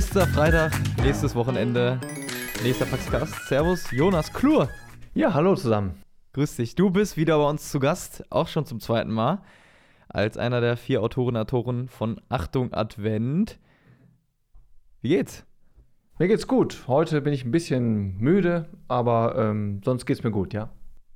Nächster Freitag, nächstes Wochenende, nächster Paxcast. Servus, Jonas Klur. Ja, hallo zusammen. Grüß dich. Du bist wieder bei uns zu Gast, auch schon zum zweiten Mal, als einer der vier Autoren Autoren von Achtung Advent. Wie geht's? Mir geht's gut. Heute bin ich ein bisschen müde, aber ähm, sonst geht's mir gut, ja.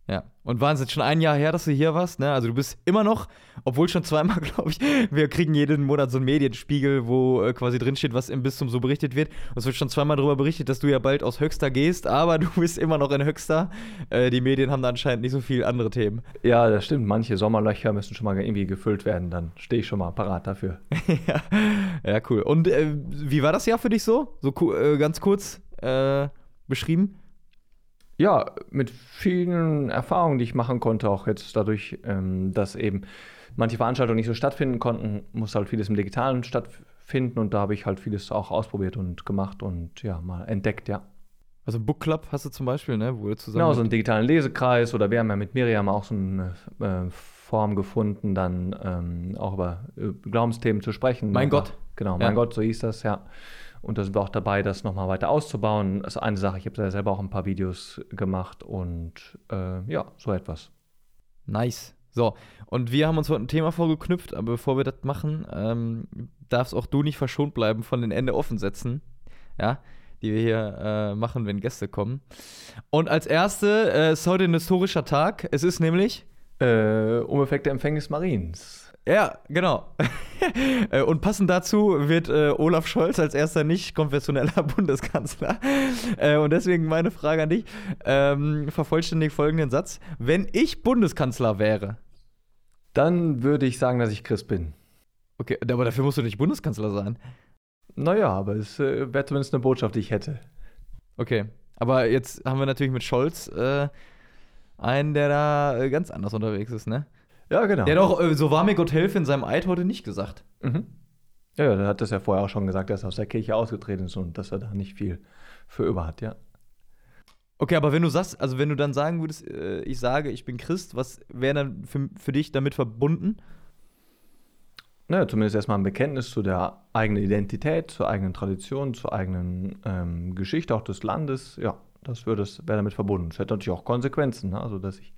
Ja, und Wahnsinn, schon ein Jahr her, dass du hier warst, ne? Also du bist immer noch, obwohl schon zweimal, glaube ich, wir kriegen jeden Monat so einen Medienspiegel, wo äh, quasi drinsteht, was im Bistum so berichtet wird. Und es wird schon zweimal darüber berichtet, dass du ja bald aus Höxter gehst, aber du bist immer noch in Höxter. Äh, die Medien haben da anscheinend nicht so viele andere Themen. Ja, das stimmt. Manche Sommerlöcher müssen schon mal irgendwie gefüllt werden. Dann stehe ich schon mal parat dafür. ja. ja, cool. Und äh, wie war das Jahr für dich so? So äh, ganz kurz äh, beschrieben? Ja, mit vielen Erfahrungen, die ich machen konnte, auch jetzt dadurch, ähm, dass eben manche Veranstaltungen nicht so stattfinden konnten, muss halt vieles im Digitalen stattfinden und da habe ich halt vieles auch ausprobiert und gemacht und ja, mal entdeckt, ja. Also Book Club hast du zum Beispiel, ne? Wo du zusammen genau, so einen digitalen Lesekreis oder wir haben ja mit Miriam auch so eine äh, Form gefunden, dann ähm, auch über, über Glaubensthemen zu sprechen. Mein Gott. Genau, mein ja. Gott, so hieß das, ja. Und da sind wir auch dabei, das nochmal weiter auszubauen. Das ist eine Sache. Ich habe da selber auch ein paar Videos gemacht und äh, ja, so etwas. Nice. So, und wir haben uns heute ein Thema vorgeknüpft, aber bevor wir das machen, ähm, darfst auch du nicht verschont bleiben von den Ende offen setzen, ja, die wir hier äh, machen, wenn Gäste kommen. Und als erste äh, ist heute ein historischer Tag. Es ist nämlich äh, Umeffekte Empfängnis Mariens. Ja, genau. Äh, und passend dazu wird äh, Olaf Scholz als erster nicht konfessioneller Bundeskanzler. Äh, und deswegen meine Frage an dich: ähm, Vervollständig folgenden Satz. Wenn ich Bundeskanzler wäre, dann würde ich sagen, dass ich Christ bin. Okay, aber dafür musst du nicht Bundeskanzler sein. Naja, aber es äh, wäre zumindest eine Botschaft, die ich hätte. Okay, aber jetzt haben wir natürlich mit Scholz äh, einen, der da äh, ganz anders unterwegs ist, ne? Ja, genau. Der hat auch, äh, so war mir Gott helfe in seinem Eid heute nicht gesagt. Mhm. Ja, der hat das ja vorher auch schon gesagt, dass er aus der Kirche ausgetreten ist und dass er da nicht viel für über hat, ja. Okay, aber wenn du sagst, also wenn du dann sagen würdest, äh, ich sage, ich bin Christ, was wäre dann für, für dich damit verbunden? Naja, zumindest erstmal ein Bekenntnis zu der eigenen Identität, zur eigenen Tradition, zur eigenen ähm, Geschichte auch des Landes. Ja, das wäre damit verbunden. Das hätte natürlich auch Konsequenzen, ne? also dass ich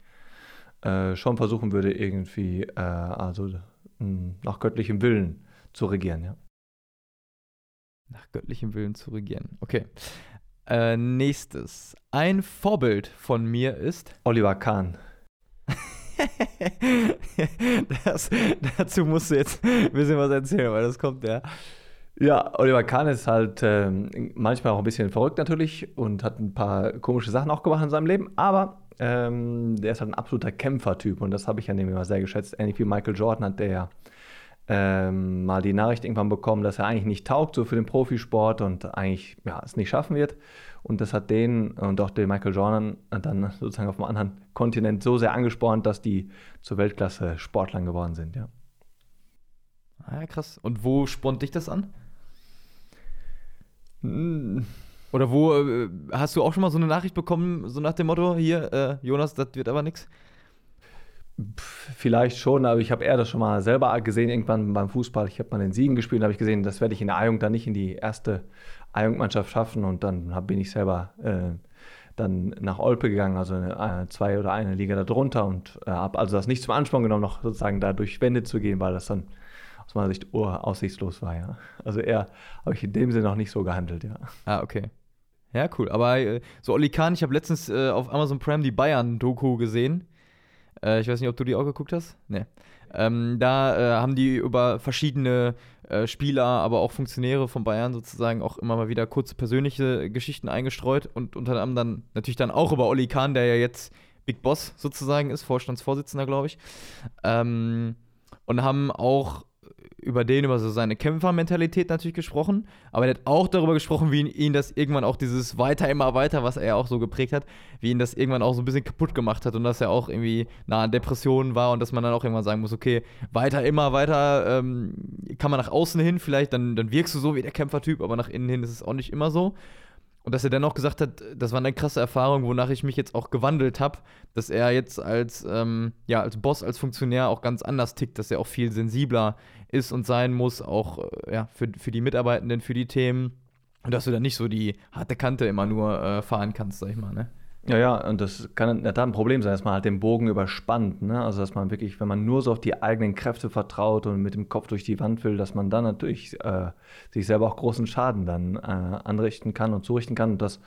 äh, schon versuchen würde, irgendwie äh, also nach göttlichem Willen zu regieren, ja. Nach göttlichem Willen zu regieren. Okay. Äh, nächstes. Ein Vorbild von mir ist Oliver Kahn. das, dazu musst du jetzt ein bisschen was erzählen, weil das kommt ja. Ja, Oliver Kahn ist halt äh, manchmal auch ein bisschen verrückt natürlich und hat ein paar komische Sachen auch gemacht in seinem Leben, aber ähm, der ist halt ein absoluter Kämpfertyp und das habe ich ja nämlich mal sehr geschätzt. Ähnlich wie Michael Jordan hat der ja ähm, mal die Nachricht irgendwann bekommen, dass er eigentlich nicht taugt so für den Profisport und eigentlich ja, es nicht schaffen wird. Und das hat den und auch den Michael Jordan dann sozusagen auf einem anderen Kontinent so sehr angespornt, dass die zur Weltklasse Sportlern geworden sind, ja. Ah, ja, krass. Und wo spornt dich das an? Oder wo äh, hast du auch schon mal so eine Nachricht bekommen, so nach dem Motto, hier, äh, Jonas, das wird aber nichts? Vielleicht schon, aber ich habe eher das schon mal selber gesehen, irgendwann beim Fußball. Ich habe mal in Siegen gespielt, habe ich gesehen, das werde ich in der A-Jugend dann nicht in die erste A-Jugendmannschaft schaffen und dann hab, bin ich selber äh, dann nach Olpe gegangen, also eine, äh, zwei oder eine Liga darunter und äh, habe also das nicht zum Ansporn genommen, noch sozusagen da durch Wände zu gehen, weil das dann aus meiner Sicht aussichtslos war, ja. Also eher habe ich in dem Sinne noch nicht so gehandelt, ja. Ah, okay. Ja, cool. Aber äh, so Oli Kahn, ich habe letztens äh, auf Amazon Prime die Bayern-Doku gesehen. Äh, ich weiß nicht, ob du die auch geguckt hast. Nee. Ähm, da äh, haben die über verschiedene äh, Spieler, aber auch Funktionäre von Bayern sozusagen auch immer mal wieder kurze persönliche Geschichten eingestreut und unter anderem dann natürlich dann auch über Oli Kahn, der ja jetzt Big Boss sozusagen ist, Vorstandsvorsitzender, glaube ich. Ähm, und haben auch über den, über so seine Kämpfermentalität natürlich gesprochen, aber er hat auch darüber gesprochen, wie ihn, das irgendwann auch dieses weiter, immer weiter, was er auch so geprägt hat, wie ihn das irgendwann auch so ein bisschen kaputt gemacht hat und dass er auch irgendwie nah an Depressionen war und dass man dann auch irgendwann sagen muss, okay, weiter, immer weiter ähm, kann man nach außen hin vielleicht, dann, dann wirkst du so wie der Kämpfertyp, aber nach innen hin ist es auch nicht immer so. Und dass er dennoch gesagt hat, das war eine krasse Erfahrung, wonach ich mich jetzt auch gewandelt habe, dass er jetzt als, ähm, ja, als Boss, als Funktionär auch ganz anders tickt, dass er auch viel sensibler ist und sein muss, auch äh, ja, für, für die Mitarbeitenden, für die Themen. Und dass du dann nicht so die harte Kante immer nur äh, fahren kannst, sag ich mal, ne? Ja, ja, und das kann da ein Problem sein, dass man halt den Bogen überspannt. Ne? Also, dass man wirklich, wenn man nur so auf die eigenen Kräfte vertraut und mit dem Kopf durch die Wand will, dass man dann natürlich äh, sich selber auch großen Schaden dann äh, anrichten kann und zurichten kann. Und das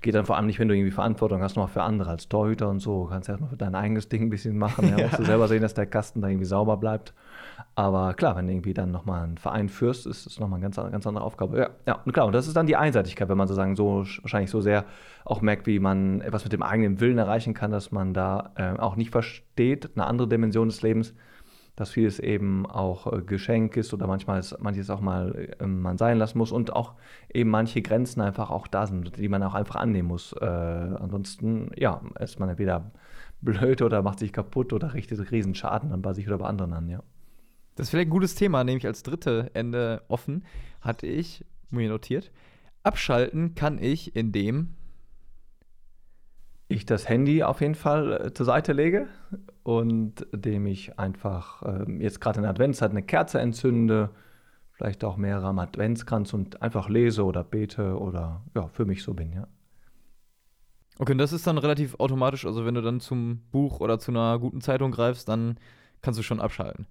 geht dann vor allem nicht, wenn du irgendwie Verantwortung hast, noch für andere als Torhüter und so. Du kannst erstmal für dein eigenes Ding ein bisschen machen. Ja, ja. musst du selber sehen, dass der Kasten da irgendwie sauber bleibt. Aber klar, wenn du irgendwie dann nochmal einen Verein führst, ist das nochmal eine ganz, ganz andere Aufgabe. Ja, ja, und klar, und das ist dann die Einseitigkeit, wenn man sozusagen so wahrscheinlich so sehr auch merkt, wie man etwas mit dem eigenen Willen erreichen kann, dass man da äh, auch nicht versteht, eine andere Dimension des Lebens, dass vieles eben auch äh, Geschenk ist oder manchmal ist manches auch mal äh, man sein lassen muss und auch eben manche Grenzen einfach auch da sind, die man auch einfach annehmen muss. Äh, ansonsten, ja, ist man entweder blöd oder macht sich kaputt oder richtet riesen Schaden dann bei sich oder bei anderen an, ja. Das ist vielleicht ein gutes Thema, nämlich als dritte Ende offen, hatte ich mir notiert. Abschalten kann ich, indem ich das Handy auf jeden Fall äh, zur Seite lege und dem ich einfach äh, jetzt gerade in der Adventszeit eine Kerze entzünde, vielleicht auch mehrere am Adventskranz und einfach lese oder bete oder ja, für mich so bin, ja. Okay, und das ist dann relativ automatisch, also wenn du dann zum Buch oder zu einer guten Zeitung greifst, dann kannst du schon abschalten.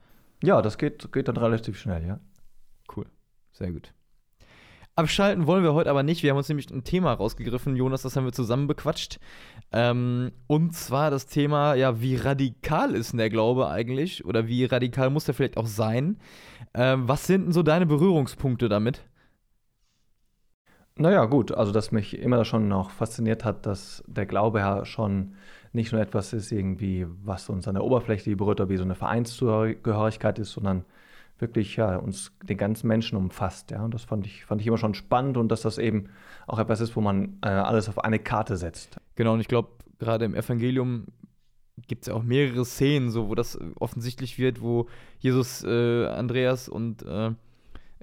Ja, das geht, geht dann relativ schnell, ja. Cool. Sehr gut. Abschalten wollen wir heute aber nicht. Wir haben uns nämlich ein Thema rausgegriffen, Jonas, das haben wir zusammen bequatscht. Ähm, und zwar das Thema, ja, wie radikal ist denn der Glaube eigentlich? Oder wie radikal muss der vielleicht auch sein? Ähm, was sind denn so deine Berührungspunkte damit? Naja, gut, also dass mich immer schon noch fasziniert hat, dass der Glaube ja schon nicht nur etwas ist, irgendwie, was uns an der Oberfläche berührt oder wie so eine Vereinszugehörigkeit ist, sondern wirklich ja, uns den ganzen Menschen umfasst. Ja? Und das fand ich, fand ich immer schon spannend und dass das eben auch etwas ist, wo man äh, alles auf eine Karte setzt. Genau, und ich glaube, gerade im Evangelium gibt es ja auch mehrere Szenen, so, wo das offensichtlich wird, wo Jesus äh, Andreas und äh,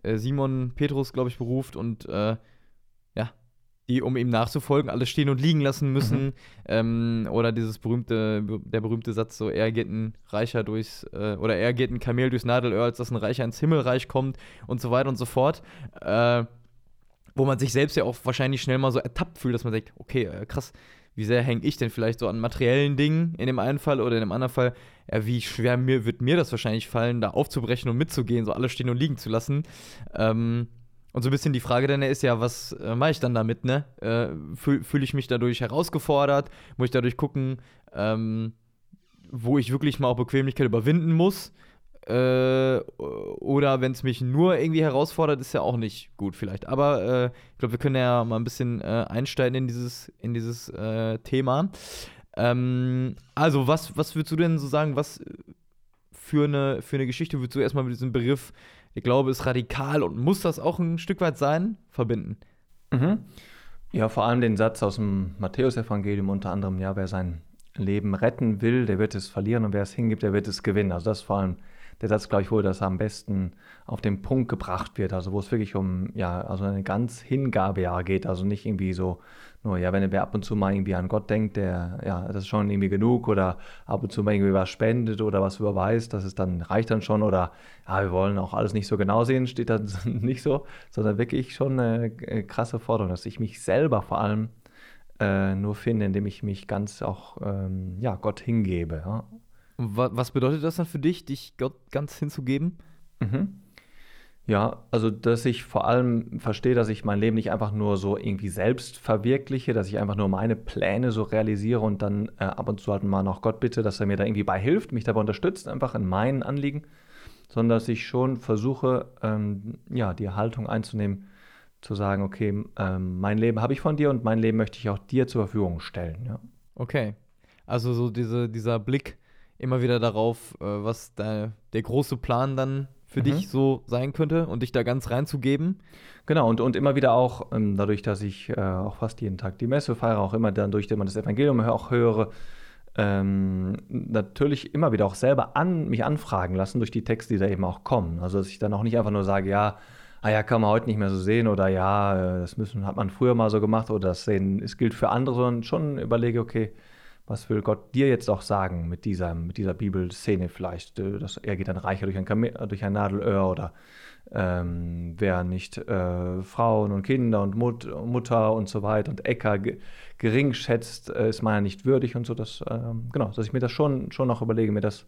äh Simon Petrus, glaube ich, beruft und äh, die, um ihm nachzufolgen, alles stehen und liegen lassen müssen. Mhm. Ähm, oder dieses berühmte, der berühmte Satz, so, er geht ein Reicher durchs, äh, oder er geht ein Kamel durchs Nadelöhr, als dass ein Reicher ins Himmelreich kommt und so weiter und so fort. Äh, wo man sich selbst ja auch wahrscheinlich schnell mal so ertappt fühlt, dass man denkt, okay, äh, krass, wie sehr hänge ich denn vielleicht so an materiellen Dingen in dem einen Fall oder in dem anderen Fall, ja, wie schwer mir, wird mir das wahrscheinlich fallen, da aufzubrechen und mitzugehen, so alles stehen und liegen zu lassen. Ähm, und so ein bisschen die Frage dann ist ja, was äh, mache ich dann damit, ne? Äh, Fühle fühl ich mich dadurch herausgefordert? Muss ich dadurch gucken, ähm, wo ich wirklich mal auch Bequemlichkeit überwinden muss? Äh, oder wenn es mich nur irgendwie herausfordert, ist ja auch nicht gut vielleicht. Aber äh, ich glaube, wir können ja mal ein bisschen äh, einsteigen in dieses, in dieses äh, Thema. Ähm, also, was, was würdest du denn so sagen, was für eine, für eine Geschichte würdest du erstmal mit diesem Begriff der Glaube ist radikal und muss das auch ein Stück weit sein, verbinden. Mhm. Ja, vor allem den Satz aus dem Matthäusevangelium unter anderem, ja, wer sein Leben retten will, der wird es verlieren und wer es hingibt, der wird es gewinnen. Also das ist vor allem der Satz, glaube ich, wo das am besten auf den Punkt gebracht wird. Also wo es wirklich um ja, also eine ganz Hingabe ja geht. Also nicht irgendwie so nur, ja, wenn wer ab und zu mal irgendwie an Gott denkt, der, ja, das ist schon irgendwie genug oder ab und zu mal irgendwie was spendet oder was überweist, das ist dann, reicht dann schon oder ja, wir wollen auch alles nicht so genau sehen, steht dann nicht so, sondern wirklich schon eine äh, krasse Forderung, dass ich mich selber vor allem äh, nur finde, indem ich mich ganz auch ähm, ja, Gott hingebe. Ja. Was bedeutet das dann für dich, dich Gott ganz hinzugeben? Mhm. Ja, also dass ich vor allem verstehe, dass ich mein Leben nicht einfach nur so irgendwie selbst verwirkliche, dass ich einfach nur meine Pläne so realisiere und dann äh, ab und zu halt mal noch Gott bitte, dass er mir da irgendwie bei hilft, mich dabei unterstützt, einfach in meinen Anliegen, sondern dass ich schon versuche, ähm, ja, die Haltung einzunehmen, zu sagen, okay, ähm, mein Leben habe ich von dir und mein Leben möchte ich auch dir zur Verfügung stellen. Ja. Okay, also so diese, dieser Blick immer wieder darauf, äh, was da, der große Plan dann für mhm. dich so sein könnte und dich da ganz reinzugeben. Genau, und, und immer wieder auch, ähm, dadurch, dass ich äh, auch fast jeden Tag die Messe feiere, auch immer dann durch, dass man das Evangelium auch höre, ähm, natürlich immer wieder auch selber an mich anfragen lassen durch die Texte, die da eben auch kommen. Also dass ich dann auch nicht einfach nur sage, ja, ah ja, kann man heute nicht mehr so sehen oder ja, äh, das müssen, hat man früher mal so gemacht oder das sehen, es gilt für andere, sondern schon überlege, okay, was will Gott dir jetzt auch sagen mit dieser, mit dieser Bibelszene vielleicht? Äh, dass er geht dann reicher durch ein, Kame durch ein Nadelöhr oder ähm, wer nicht äh, Frauen und Kinder und Mut Mutter und so weiter und Äcker gering schätzt, äh, ist meiner nicht würdig und so. Dass, ähm, genau, dass ich mir das schon, schon noch überlege, mir das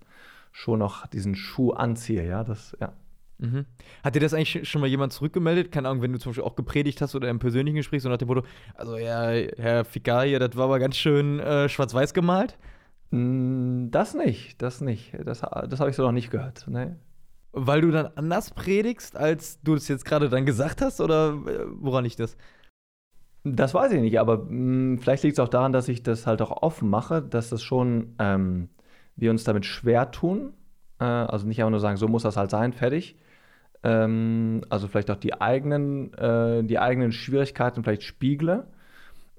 schon noch diesen Schuh anziehe, ja, das, ja. Mhm. Hat dir das eigentlich schon mal jemand zurückgemeldet? Keine Ahnung, wenn du zum Beispiel auch gepredigt hast oder im persönlichen Gespräch, so nach dem Motto, also ja, Herr Fikar hier, das war aber ganz schön äh, schwarz-weiß gemalt? Mm, das nicht, das nicht. Das, das habe ich so noch nicht gehört. Nee. Weil du dann anders predigst, als du es jetzt gerade dann gesagt hast, oder äh, woran liegt das? Das weiß ich nicht, aber mh, mm, vielleicht liegt es auch daran, dass ich das halt auch offen mache, dass das schon ähm, wir uns damit schwer tun. Äh, also nicht einfach nur sagen, so muss das halt sein, fertig, ähm, also vielleicht auch die eigenen, äh, die eigenen Schwierigkeiten vielleicht spiegle.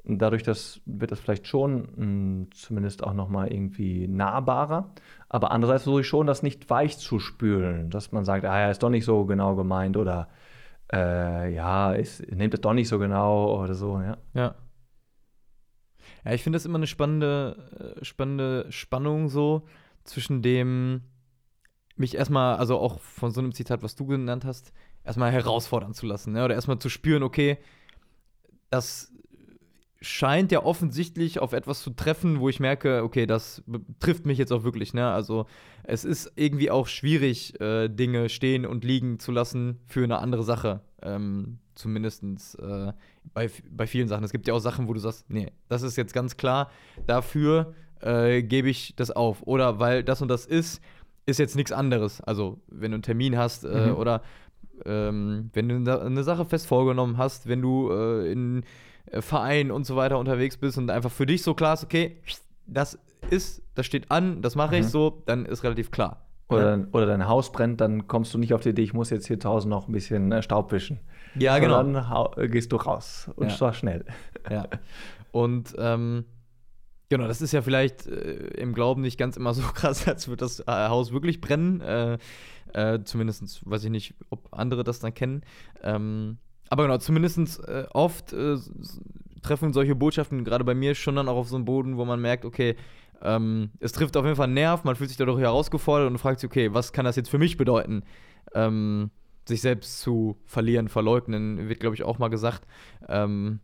Dadurch das, wird das vielleicht schon mh, hm, zumindest auch nochmal irgendwie nahbarer. Aber andererseits versuche ich schon, das nicht weich zu spülen, dass man sagt, ah ja, ist doch nicht so genau gemeint oder äh, ja, ist, nehmt das doch nicht so genau oder so, ja. Ja. Ja, ich finde das immer eine spannende, äh, spannende Spannung so zwischen dem, mich erstmal, also auch von so einem Zitat, was du genannt hast, erstmal herausfordern zu lassen. Ne? Oder erstmal zu spüren, okay, das scheint ja offensichtlich auf etwas zu treffen, wo ich merke, okay, das trifft mich jetzt auch wirklich. Ne? Also es ist irgendwie auch schwierig, äh, Dinge stehen und liegen zu lassen für eine andere Sache. Ähm, Zumindest äh, bei, bei vielen Sachen. Es gibt ja auch Sachen, wo du sagst, nee, das ist jetzt ganz klar, dafür äh, gebe ich das auf. Oder weil das und das ist, ist jetzt nichts anderes. Also, wenn du einen Termin hast äh, mhm. oder ähm, wenn du eine Sache fest vorgenommen hast, wenn du äh, in äh, Vereinen und so weiter unterwegs bist und einfach für dich so klar ist, okay, das ist, das steht an, das mache ich mhm. so, dann ist relativ klar. Oder, ja. oder dein Haus brennt, dann kommst du nicht auf die Idee, ich muss jetzt hier draußen noch ein bisschen äh, Staub wischen. Ja, genau. Und dann gehst du raus und ja. zwar schnell. Ja. Und ähm, Genau, das ist ja vielleicht äh, im Glauben nicht ganz immer so krass, als würde das äh, Haus wirklich brennen. Äh, äh, zumindest weiß ich nicht, ob andere das dann kennen. Ähm, aber genau, zumindest äh, oft äh, treffen solche Botschaften gerade bei mir schon dann auch auf so einen Boden, wo man merkt, okay, ähm, es trifft auf jeden Fall einen Nerv, man fühlt sich dadurch herausgefordert und fragt sich, okay, was kann das jetzt für mich bedeuten? Ähm, sich selbst zu verlieren, verleugnen, wird, glaube ich, auch mal gesagt. Ähm,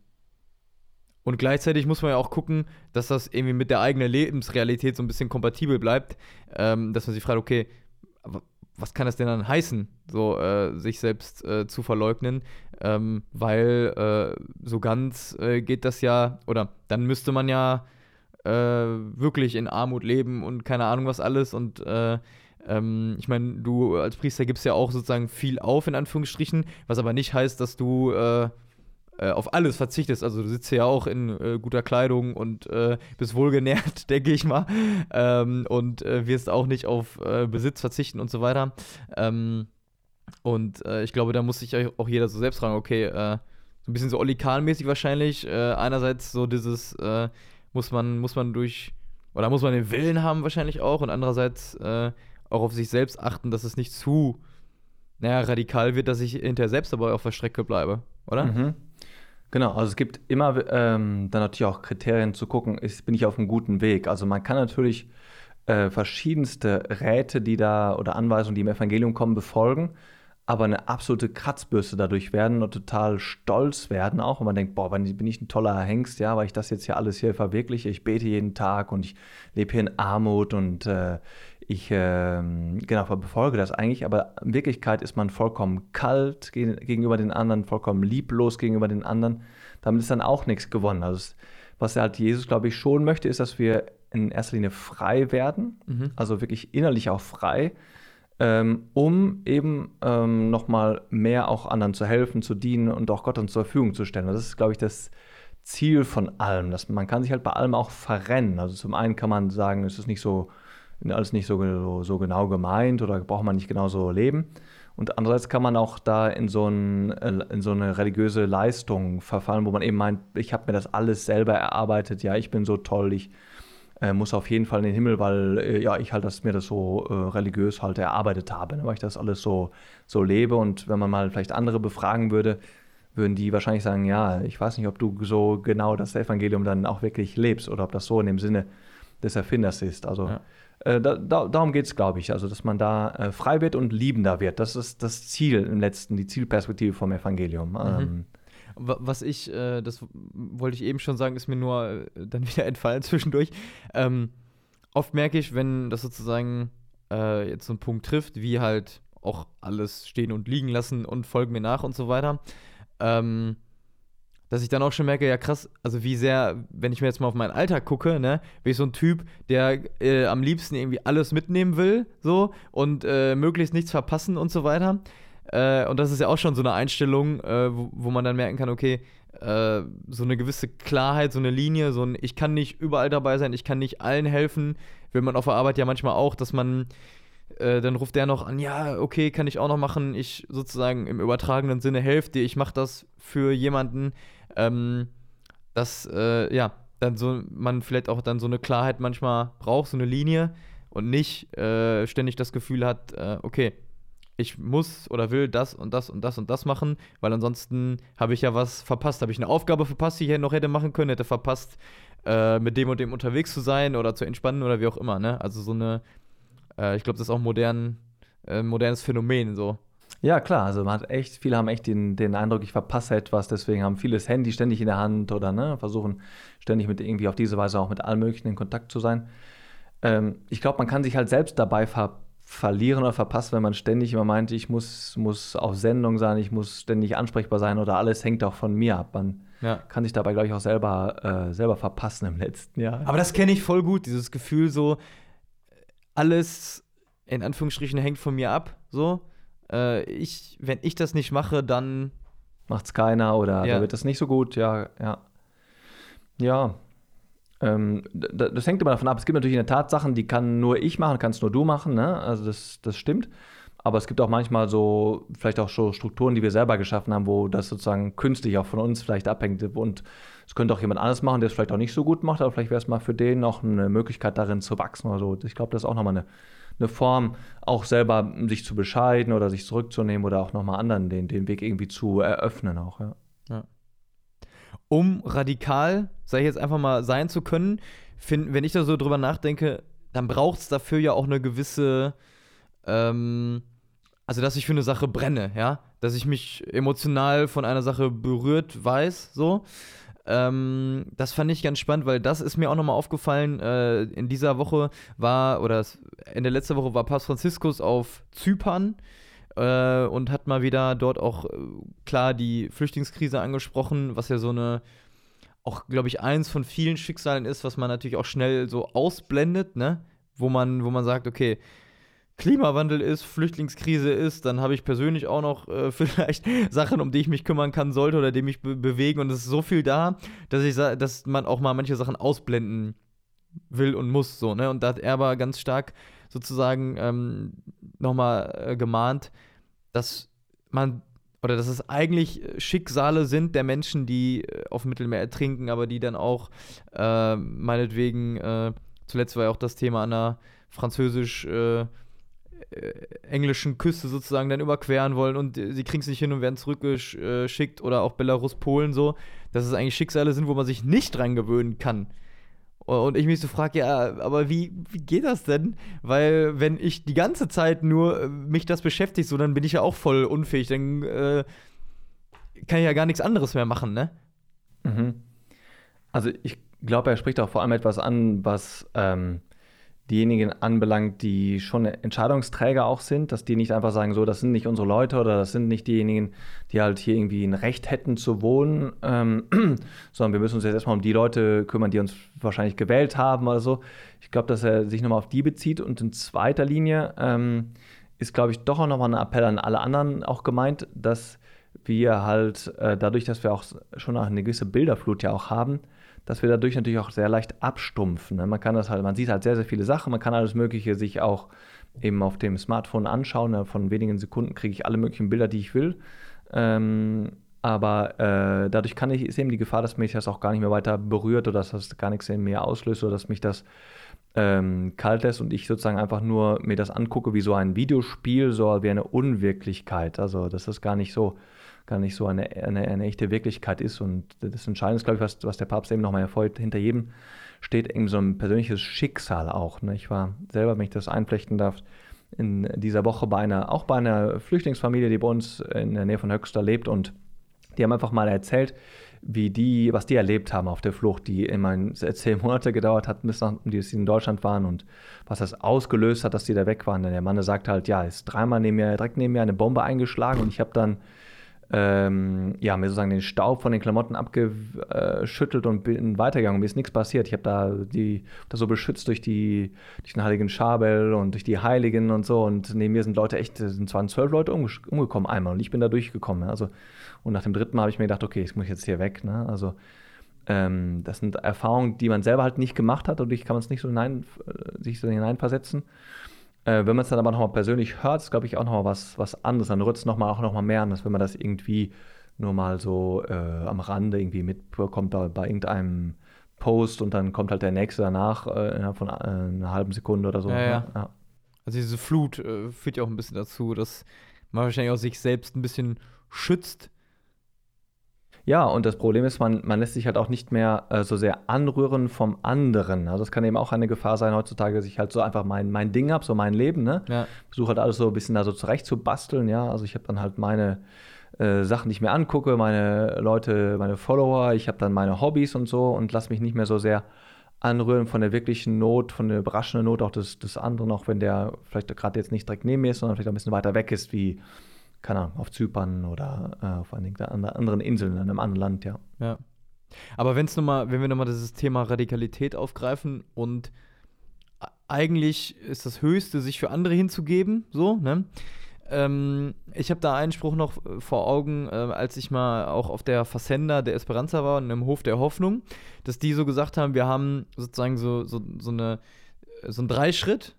und gleichzeitig muss man ja auch gucken, dass das irgendwie mit der eigenen Lebensrealität so ein bisschen kompatibel bleibt, ähm, dass man sich fragt, okay, was kann das denn dann heißen, so äh, sich selbst äh, zu verleugnen? Ähm, weil äh, so ganz äh, geht das ja, oder dann müsste man ja äh, wirklich in Armut leben und keine Ahnung was alles. Und äh, ähm, ich meine, du als Priester gibst ja auch sozusagen viel auf, in Anführungsstrichen, was aber nicht heißt, dass du auf alles verzichtest. Also du sitzt ja auch in äh, guter Kleidung und äh, bist wohlgenährt, denke ich mal. Ähm, und äh, wirst auch nicht auf äh, Besitz verzichten und so weiter. Ähm, und äh, ich glaube, da muss sich auch jeder so selbst fragen, okay, so ein bisschen so Olli Kahn-mäßig wahrscheinlich. einerseits so dieses, muss man, muss man durch, oder muss man den Willen haben wahrscheinlich auch und andererseits auch auf sich selbst achten, dass es nicht zu naja, radikal wird, dass ich hinterher selbst dabei auf der Strecke bleibe, oder? Mhm. Genau, also es gibt immer ähm, dann natürlich auch Kriterien zu gucken, ist, bin ich auf einem guten Weg. Also man kann natürlich äh, verschiedenste Räte, die da oder Anweisungen, die im Evangelium kommen, befolgen, aber eine absolute Kratzbürste dadurch werden und total stolz werden auch. Und man denkt, boah, bin ich ein toller Hengst, ja, weil ich das jetzt hier alles hier verwirkliche. Ich bete jeden Tag und ich lebe hier in Armut und äh, ich äh, genau befolge das eigentlich, aber in Wirklichkeit ist man vollkommen kalt gegenüber den anderen, vollkommen lieblos gegenüber den anderen. Damit ist dann auch nichts gewonnen. Also was halt Jesus, glaube ich, schon möchte, ist, dass wir in erster Linie frei werden, mhm. also wirklich innerlich auch frei, ähm, um eben ähm, nochmal mehr auch anderen zu helfen, zu dienen und auch Gott uns zur Verfügung zu stellen. Das ist, glaube ich, das Ziel von allem. Dass man kann sich halt bei allem auch verrennen. Also zum einen kann man sagen, es ist nicht so alles nicht so, so, genau gemeint oder braucht man nicht genau so leben. Und andererseits kann man auch da in so, ein, äh, in so eine religiöse Leistung verfallen, wo man eben meint, ich habe mir das alles selber erarbeitet, ja, ich bin so toll, ich äh, muss auf jeden Fall in den Himmel, weil äh, ja, ich halt das, mir das so äh, religiös halt erarbeitet habe, ne, weil ich das alles so, so lebe. Und wenn man mal vielleicht andere befragen würde, würden die wahrscheinlich sagen, ja, ich weiß nicht, ob du so genau das Evangelium dann auch wirklich lebst oder ob das so in dem Sinne des Erfinders ist. Also Ja. äh, da, da, darum geht es, glaube ich. Also, dass man da äh, frei wird und liebender wird. Das ist das Ziel im letzten, die Zielperspektive vom Evangelium. Ähm, Wa- Was ich, äh, das wollte ich eben schon sagen, ist mir nur äh, dann wieder entfallen zwischendurch. Ähm, oft merke ich, wenn das sozusagen äh, jetzt so einen Punkt trifft, wie halt auch alles stehen und liegen lassen und folgen mir nach und so weiter, ähm, dass ich dann auch schon merke, ja krass, also wie sehr, wenn ich mir jetzt mal auf meinen Alltag gucke, ne, bin ich so ein Typ, der äh, am liebsten irgendwie alles mitnehmen will, so und äh, möglichst nichts verpassen und so weiter. Äh, und das ist ja auch schon so eine Einstellung, äh, wo, wo man dann merken kann, okay, äh, so eine gewisse Klarheit, so eine Linie, so ein, ich kann nicht überall dabei sein, ich kann nicht allen helfen. Will man auf der Arbeit ja manchmal auch, dass man, äh, dann ruft der noch an, ja, okay, kann ich auch noch machen. Ich sozusagen im übertragenen Sinne helfe dir, ich mache das für jemanden, ähm, dass, äh, ja, dann so, man vielleicht auch dann so eine Klarheit manchmal braucht, so eine Linie und nicht äh, ständig das Gefühl hat, okay, ich muss oder will das und das und das und das machen, weil ansonsten habe ich ja was verpasst. Habe ich eine Aufgabe verpasst, die ich noch hätte machen können, hätte verpasst, äh, mit dem und dem unterwegs zu sein oder zu entspannen oder wie auch immer. Ne? Also so eine, äh, ich glaube, das ist auch modern, äh, modernes Phänomen so. Ja, klar, also man hat echt, viele haben echt den, den Eindruck, ich verpasse etwas, deswegen haben viele das Handy ständig in der Hand oder ne, versuchen ständig mit irgendwie auf diese Weise auch mit allen möglichen in Kontakt zu sein. Ähm, ich glaube, man kann sich halt selbst dabei ver verlieren oder verpassen, wenn man ständig immer meint, ich muss, muss auf Sendung sein, ich muss ständig ansprechbar sein oder alles hängt auch von mir ab. Man Ja. kann sich dabei, glaube ich, auch selber, äh, selber verpassen im letzten Jahr. Aber das kenne ich voll gut, dieses Gefühl so, alles in Anführungsstrichen hängt von mir ab, so. Äh, ich, wenn ich das nicht mache, dann macht's keiner oder Ja. da wird das nicht so gut, ja, ja. Ja. Ähm, d- das hängt immer davon ab. Es gibt natürlich in der Tat Sachen, die kann nur ich machen, kannst nur du machen, ne? Also das, das stimmt. Aber es gibt auch manchmal so, vielleicht auch so Strukturen, die wir selber geschaffen haben, wo das sozusagen künstlich auch von uns vielleicht abhängt. Und es könnte auch jemand anderes machen, der es vielleicht auch nicht so gut macht, aber vielleicht wäre es mal für den noch eine Möglichkeit darin zu wachsen oder so. Ich glaube, das ist auch nochmal eine, eine Form, auch selber sich zu bescheiden oder sich zurückzunehmen oder auch nochmal anderen den, den Weg irgendwie zu eröffnen auch, ja. Um radikal, sag ich jetzt einfach mal, sein zu können, find, wenn ich da so drüber nachdenke, dann braucht es dafür ja auch eine gewisse, ähm, also dass ich für eine Sache brenne, ja, dass ich mich emotional von einer Sache berührt weiß, so. Ähm, das fand ich ganz spannend, weil das ist mir auch nochmal aufgefallen. Äh, in dieser Woche war, oder Ende letzter Woche war Papst Franziskus auf Zypern äh, und hat mal wieder dort auch äh, klar die Flüchtlingskrise angesprochen, was ja so eine, auch glaube ich, eins von vielen Schicksalen ist, was man natürlich auch schnell so ausblendet, ne? Wo man, wo man sagt, okay, Klimawandel ist, Flüchtlingskrise ist, dann habe ich persönlich auch noch äh, vielleicht Sachen, um die ich mich kümmern kann sollte oder die mich be bewegen und es ist so viel da, dass ich dass man auch mal manche Sachen ausblenden will und muss so, ne? Und da hat er aber ganz stark sozusagen ähm, nochmal äh, gemahnt, dass man oder dass es eigentlich Schicksale sind der Menschen, die äh, auf dem Mittelmeer ertrinken, aber die dann auch äh, meinetwegen, äh, zuletzt war ja auch das Thema an der französisch äh, äh, englischen Küste sozusagen dann überqueren wollen und sie kriegen es nicht hin und werden zurückgeschickt oder auch Belarus, Polen so, dass es eigentlich Schicksale sind, wo man sich nicht dran gewöhnen kann. Und ich mich so frage, ja, aber wie, wie geht das denn? Weil, wenn ich die ganze Zeit nur äh, mich das beschäftigt, so, dann bin ich ja auch voll unfähig. Dann äh, kann ich ja gar nichts anderes mehr machen, ne? Mhm. Also ich glaube, er spricht auch vor allem etwas an, was ähm, diejenigen anbelangt, die schon Entscheidungsträger auch sind, dass die nicht einfach sagen, so, das sind nicht unsere Leute oder das sind nicht diejenigen, die halt hier irgendwie ein Recht hätten zu wohnen, ähm, sondern wir müssen uns jetzt erstmal um die Leute kümmern, die uns wahrscheinlich gewählt haben oder so. Ich glaube, dass er sich nochmal auf die bezieht und in zweiter Linie ähm, ist, glaube ich, doch auch nochmal ein Appell an alle anderen auch gemeint, dass wir halt äh, dadurch, dass wir auch schon eine gewisse Bilderflut ja auch haben, dass wir dadurch natürlich auch sehr leicht abstumpfen. Ne? Man kann das halt, man sieht halt sehr, sehr viele Sachen, man kann alles Mögliche sich auch eben auf dem Smartphone anschauen. Ne? Von wenigen Sekunden kriege ich alle möglichen Bilder, die ich will. Ähm, aber äh, dadurch kann ich, ist eben die Gefahr, dass mich das auch gar nicht mehr weiter berührt oder dass das gar nichts in mir auslöst oder dass mich das ähm, kalt lässt und ich sozusagen einfach nur mir das angucke wie so ein Videospiel, so wie eine Unwirklichkeit. Also das gar nicht so, gar nicht so eine, eine, eine echte Wirklichkeit ist. Und das Entscheidende ist, glaube ich, was, was der Papst eben nochmal hervorhebt, hinter jedem steht irgendwie so ein persönliches Schicksal auch. Ne? Ich war selber, wenn ich das einflechten darf, in dieser Woche bei einer, auch bei einer Flüchtlingsfamilie, die bei uns in der Nähe von Höxter lebt und die haben einfach mal erzählt, wie die, was die erlebt haben auf der Flucht, die immerhin zehn Monate gedauert hat, bis nach, die in Deutschland waren und was das ausgelöst hat, dass die da weg waren. Denn der Mann sagt halt, ja, ist dreimal neben mir, direkt neben mir eine Bombe eingeschlagen und ich habe dann ähm, ja, mir sozusagen den Staub von den Klamotten abgeschüttelt und bin weitergegangen. Mir ist nichts passiert. Ich habe da die da so beschützt durch die durch den heiligen Schabel und durch die Heiligen und so. Und neben mir sind Leute echt, sind zwar zwölf Leute umgekommen einmal und ich bin da durchgekommen. Also und nach dem dritten Mal habe ich mir gedacht, okay, ich muss jetzt hier weg. Ne? Also ähm, das sind Erfahrungen, die man selber halt nicht gemacht hat und ich kann man es nicht so hinein, äh, sich so hineinversetzen. Äh, wenn man es dann aber nochmal persönlich hört, ist, glaube ich, auch nochmal was, was anderes. Dann rührt es nochmal auch nochmal mehr an, als wenn man das irgendwie nur mal so äh, am Rande irgendwie mitbekommt bei, bei, irgendeinem Post und dann kommt halt der nächste danach äh, innerhalb von äh, einer halben Sekunde oder so. Ja, ja. ja. Also diese Flut äh, führt ja auch ein bisschen dazu, dass man wahrscheinlich auch sich selbst ein bisschen schützt ja, und das Problem ist, man, man lässt sich halt auch nicht mehr äh, so sehr anrühren vom anderen. Also es kann eben auch eine Gefahr sein heutzutage, dass ich halt so einfach mein, mein Ding habe, so mein Leben, ne? Ja. Versuche halt alles so ein bisschen da so zurecht zu basteln, ja. Also ich habe dann halt meine äh, Sachen, die ich mir angucke, meine Leute, meine Follower, ich habe dann meine Hobbys und so und lasse mich nicht mehr so sehr anrühren von der wirklichen Not, von der überraschenden Not auch des, des anderen, auch wenn der vielleicht gerade jetzt nicht direkt neben mir ist, sondern vielleicht auch ein bisschen weiter weg ist, wie keine Ahnung, auf Zypern oder äh, auf einigen anderen Inseln in einem anderen Land, ja. Ja. Aber wenn's noch mal, wenn wir nochmal dieses Thema Radikalität aufgreifen und eigentlich ist das Höchste, sich für andere hinzugeben, so, ne? Ähm, ich habe da einen Spruch noch äh, vor Augen, äh, als ich mal auch auf der Facenda der Esperanza war, in einem Hof der Hoffnung, dass die so gesagt haben, wir haben sozusagen so, so, so, eine, so einen Dreischritt,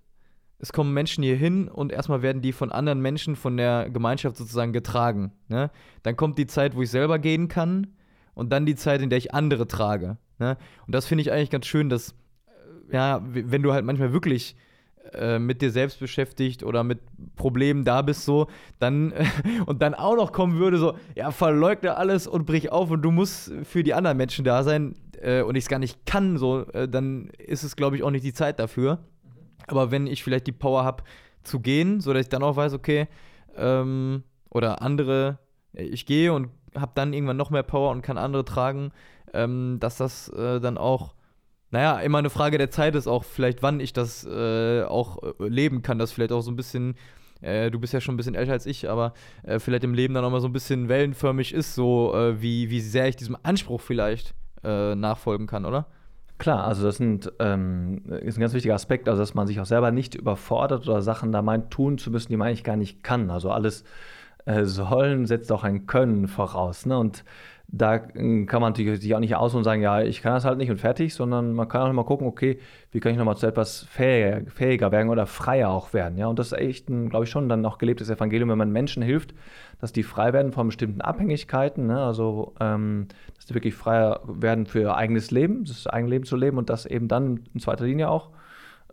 es kommen Menschen hier hin und erstmal werden die von anderen Menschen, von der Gemeinschaft sozusagen getragen. Ne? Dann kommt die Zeit, wo ich selber gehen kann und dann die Zeit, in der ich andere trage. Ne? Und das finde ich eigentlich ganz schön, dass, äh, ja, wenn du halt manchmal wirklich äh, mit dir selbst beschäftigt oder mit Problemen da bist, so, dann und dann auch noch kommen würde, so, ja, verleugne alles und brich auf und du musst für die anderen Menschen da sein äh, und ich es gar nicht kann, so, äh, dann ist es, glaube ich, auch nicht die Zeit dafür. Aber wenn ich vielleicht die Power habe zu gehen, sodass ich dann auch weiß, okay, ähm, oder andere, ich gehe und habe dann irgendwann noch mehr Power und kann andere tragen, ähm, dass das äh, dann auch, naja, immer eine Frage der Zeit ist, auch vielleicht, wann ich das äh, auch äh, leben kann, das vielleicht auch so ein bisschen äh, du bist ja schon ein bisschen älter als ich, aber äh, vielleicht im Leben dann auch mal so ein bisschen wellenförmig ist, so äh, wie, wie sehr ich diesem Anspruch vielleicht äh, nachfolgen kann, oder? Klar, also das sind, ähm, ist ein ganz wichtiger Aspekt, also dass man sich auch selber nicht überfordert oder Sachen da meint, tun zu müssen, die man eigentlich gar nicht kann. Also alles sollen setzt auch ein Können voraus. Ne? Und da äh, kann man natürlich sich auch nicht aus und sagen, ja, ich kann das halt nicht und fertig, sondern man kann auch mal gucken, okay, wie kann ich nochmal zu etwas fähiger, fähiger werden oder freier auch werden. Ja, und das ist echt, glaube ich, schon dann auch gelebtes Evangelium, wenn man Menschen hilft, dass die frei werden von bestimmten Abhängigkeiten, ne? also ähm, dass die wirklich freier werden für ihr eigenes Leben, das eigene Leben zu leben und das eben dann in zweiter Linie auch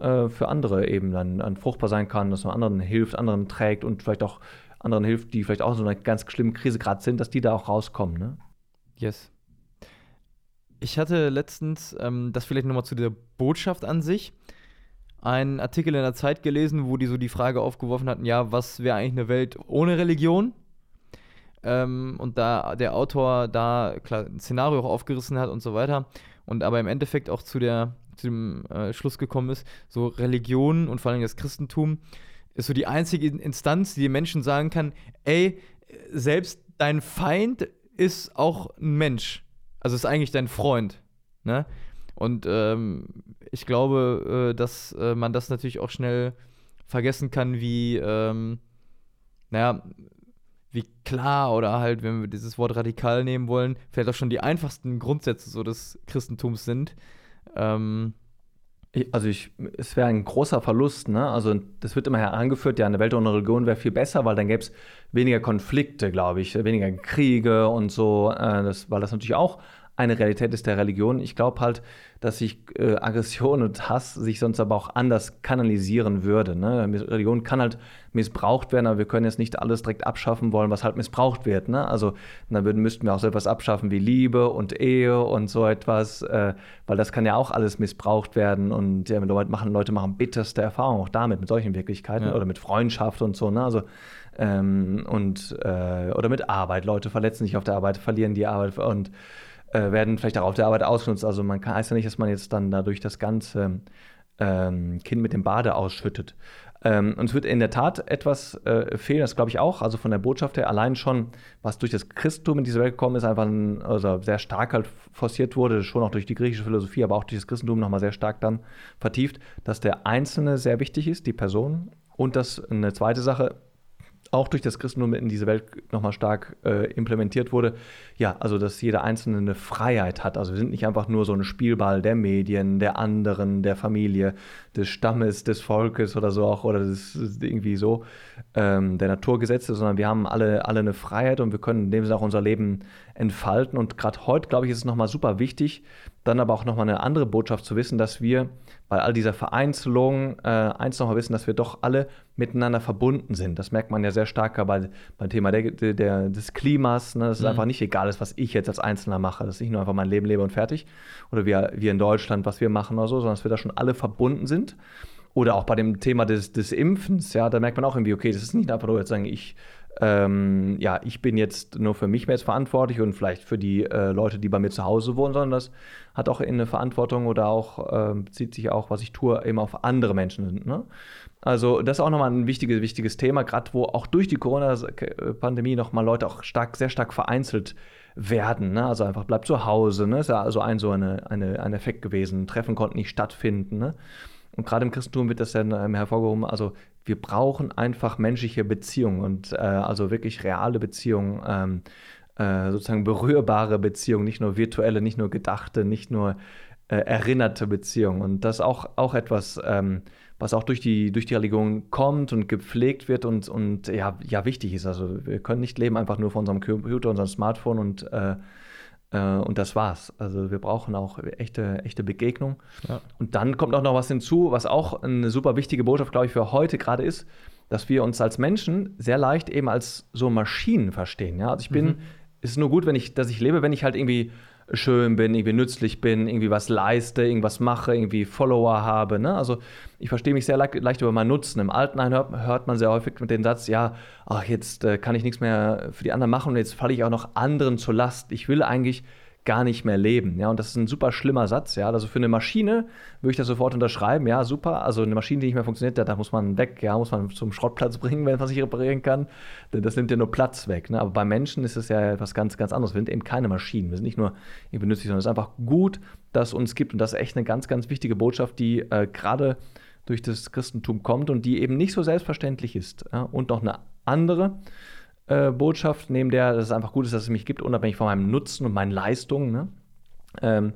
äh, für andere eben dann, dann fruchtbar sein kann, dass man anderen hilft, anderen trägt und vielleicht auch anderen hilft, die vielleicht auch in so einer ganz schlimmen Krise gerade sind, dass die da auch rauskommen. Ne? Yes. Ich hatte letztens, ähm, das vielleicht nochmal zu der Botschaft an sich, einen Artikel in der Zeit gelesen, wo die so die Frage aufgeworfen hatten, ja, was wäre eigentlich eine Welt ohne Religion? Ähm, und da der Autor da klar ein Szenario auch aufgerissen hat und so weiter und aber im Endeffekt auch zu, der, zu dem äh, Schluss gekommen ist, so Religion und vor allem das Christentum ist so die einzige Instanz, die den Menschen sagen kann, ey, selbst dein Feind ist auch ein Mensch. Also ist eigentlich dein Freund. Ne? Und ähm, ich glaube, äh, dass äh, man das natürlich auch schnell vergessen kann, wie, ähm, naja, wie klar oder halt, wenn wir dieses Wort radikal nehmen wollen, vielleicht auch schon die einfachsten Grundsätze so des Christentums sind. Ähm, also ich, es wäre ein großer Verlust, ne? Also das wird immer herangeführt, ja, eine Welt ohne Religion wäre viel besser, weil dann gäbe es weniger Konflikte, glaube ich, weniger Kriege und so, äh, das, weil das natürlich auch eine Realität ist der Religion. Ich glaube halt, dass sich äh, Aggression und Hass sich sonst aber auch anders kanalisieren würde. Ne? Religion kann halt missbraucht werden, aber wir können jetzt nicht alles direkt abschaffen wollen, was halt missbraucht wird. Ne? Also dann würden, müssten wir auch so etwas abschaffen wie Liebe und Ehe und so etwas, äh, weil das kann ja auch alles missbraucht werden und ja, Leute machen, Leute machen bitterste Erfahrungen auch damit, mit solchen Wirklichkeiten ja. oder mit Freundschaft und so. Ne? Also ähm, und äh, oder mit Arbeit. Leute verletzen sich auf der Arbeit, verlieren die Arbeit und äh, werden vielleicht auch auf der Arbeit ausgenutzt. Also man kann, heißt ja nicht, dass man jetzt dann dadurch das ganze ähm, Kind mit dem Bade ausschüttet. Ähm, und es wird in der Tat etwas äh, fehlen, das glaube ich auch. Also von der Botschaft her allein schon, was durch das Christentum in diese Welt gekommen ist, einfach ein, also sehr stark halt forciert wurde, schon auch durch die griechische Philosophie, aber auch durch das Christentum nochmal sehr stark dann vertieft, dass der Einzelne sehr wichtig ist, die Person. Und dass eine zweite Sache, auch durch das Christentum in diese Welt nochmal stark äh, implementiert wurde. Ja, also dass jeder Einzelne eine Freiheit hat. Also wir sind nicht einfach nur so ein Spielball der Medien, der anderen, der Familie, des Stammes, des Volkes oder so auch, oder des, irgendwie so, ähm, der Naturgesetze, sondern wir haben alle, alle eine Freiheit und wir können in dem Sinne auch unser Leben entfalten. Und gerade heute, glaube ich, ist es nochmal super wichtig, dann aber auch nochmal eine andere Botschaft zu wissen, dass wir bei all dieser Vereinzelung äh, eins nochmal wissen, dass wir doch alle miteinander verbunden sind. Das merkt man ja sehr stark bei, beim Thema der, der, des Klimas. Ne? Dass mhm. es einfach nicht egal ist, was ich jetzt als Einzelner mache. Dass ich nur einfach mein Leben lebe und fertig. Oder wir, wir in Deutschland, was wir machen oder so, sondern dass wir da schon alle verbunden sind. Oder auch bei dem Thema des, des Impfens, ja, da merkt man auch irgendwie, okay, das ist nicht einfach nur jetzt sagen, ich ähm, ja, ich bin jetzt nur für mich jetzt verantwortlich und vielleicht für die äh, Leute, die bei mir zu Hause wohnen, sondern das hat auch eine Verantwortung oder auch äh, bezieht sich auch, was ich tue, eben auf andere Menschen. Ne? Also das ist auch nochmal ein wichtiges, wichtiges Thema, gerade wo auch durch die Corona-Pandemie nochmal Leute auch stark, sehr stark vereinzelt werden. Ne? Also einfach bleibt zu Hause. Ne? Ist ja also ein so eine, eine, ein Effekt gewesen. Treffen konnten nicht stattfinden. Ne? Und gerade im Christentum wird das dann ähm, hervorgehoben, also wir brauchen einfach menschliche Beziehungen und äh, also wirklich reale Beziehungen, ähm, äh, sozusagen berührbare Beziehungen, nicht nur virtuelle, nicht nur gedachte, nicht nur äh, erinnerte Beziehungen. Und das ist auch, auch etwas, ähm, was auch durch die, durch die Religion kommt und gepflegt wird und, und ja, ja wichtig ist. Also wir können nicht leben einfach nur von unserem Computer, unserem Smartphone und äh, und das war's. Also wir brauchen auch echte, echte Begegnung. Ja. Und dann kommt auch noch was hinzu, was auch eine super wichtige Botschaft, glaube ich, für heute gerade ist, dass wir uns als Menschen sehr leicht eben als so Maschinen verstehen. Ja? Also ich bin, mhm. es ist nur gut, wenn ich, dass ich lebe, wenn ich halt irgendwie schön bin, irgendwie nützlich bin, irgendwie was leiste, irgendwas mache, irgendwie Follower habe. Ne? Also ich verstehe mich sehr le leicht über meinen Nutzen. Im Altenheim hört, hört, man sehr häufig mit dem Satz, ja, ach, jetzt äh, kann ich nichts mehr für die anderen machen und jetzt falle ich auch noch anderen zur Last. Ich will eigentlich gar nicht mehr leben. Ja, und das ist ein super schlimmer Satz. Ja, also für eine Maschine würde ich das sofort unterschreiben. Ja, super. Also eine Maschine, die nicht mehr funktioniert, da, da muss man weg. Ja, muss man zum Schrottplatz bringen, wenn man sich reparieren kann. Denn das nimmt ja nur Platz weg. Ne? Aber bei Menschen ist es ja etwas ganz, ganz anderes. Wir sind eben keine Maschinen. Wir sind nicht nur nützlich, sondern es ist einfach gut, dass es uns gibt. Und das ist echt eine ganz, ganz wichtige Botschaft, die äh, gerade durch das Christentum kommt und die eben nicht so selbstverständlich ist. Ja? Und noch eine andere äh, Botschaft, neben der, dass es einfach gut ist, dass es mich gibt, unabhängig von meinem Nutzen und meinen Leistungen, ne? ähm,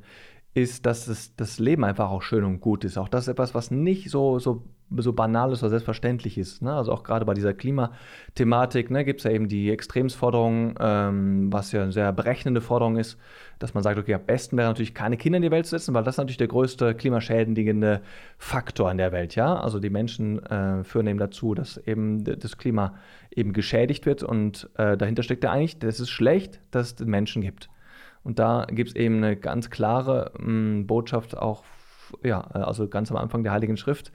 ist, dass es, das Leben einfach auch schön und gut ist. Auch das ist etwas, was nicht so, so, so banal ist oder selbstverständlich ist. Ne? Also auch gerade bei dieser Klimathematik ne, gibt es ja eben die Extremsforderung, ähm, was ja eine sehr berechnende Forderung ist, dass man sagt, okay, am besten wäre natürlich keine Kinder in die Welt zu setzen, weil das ist natürlich der größte klimaschädigende Faktor in der Welt. Ja? Also die Menschen äh, führen eben dazu, dass eben das Klima eben geschädigt wird und äh, dahinter steckt ja eigentlich, das ist schlecht, dass es Menschen gibt. Und da gibt es eben eine ganz klare mh, hm, Botschaft auch, ja, also ganz am Anfang der Heiligen Schrift.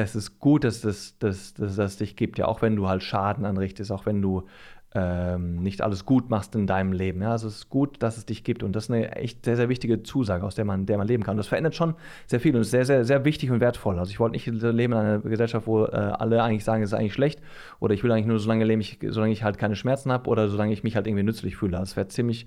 Es ist gut, dass das, das, das dich gibt, ja, auch wenn du halt Schaden anrichtest, auch wenn du ähm, nicht alles gut machst in deinem Leben. Ja? Also es ist gut, dass es dich gibt. Und das ist eine echt sehr, sehr wichtige Zusage, aus der man, der man leben kann. Und das verändert schon sehr viel und ist sehr, sehr, sehr wichtig und wertvoll. Also ich wollte nicht leben in einer Gesellschaft, wo äh, alle eigentlich sagen, es ist eigentlich schlecht. Oder ich will eigentlich nur so lange leben, ich, solange ich halt keine Schmerzen habe oder solange ich mich halt irgendwie nützlich fühle. Das wäre ziemlich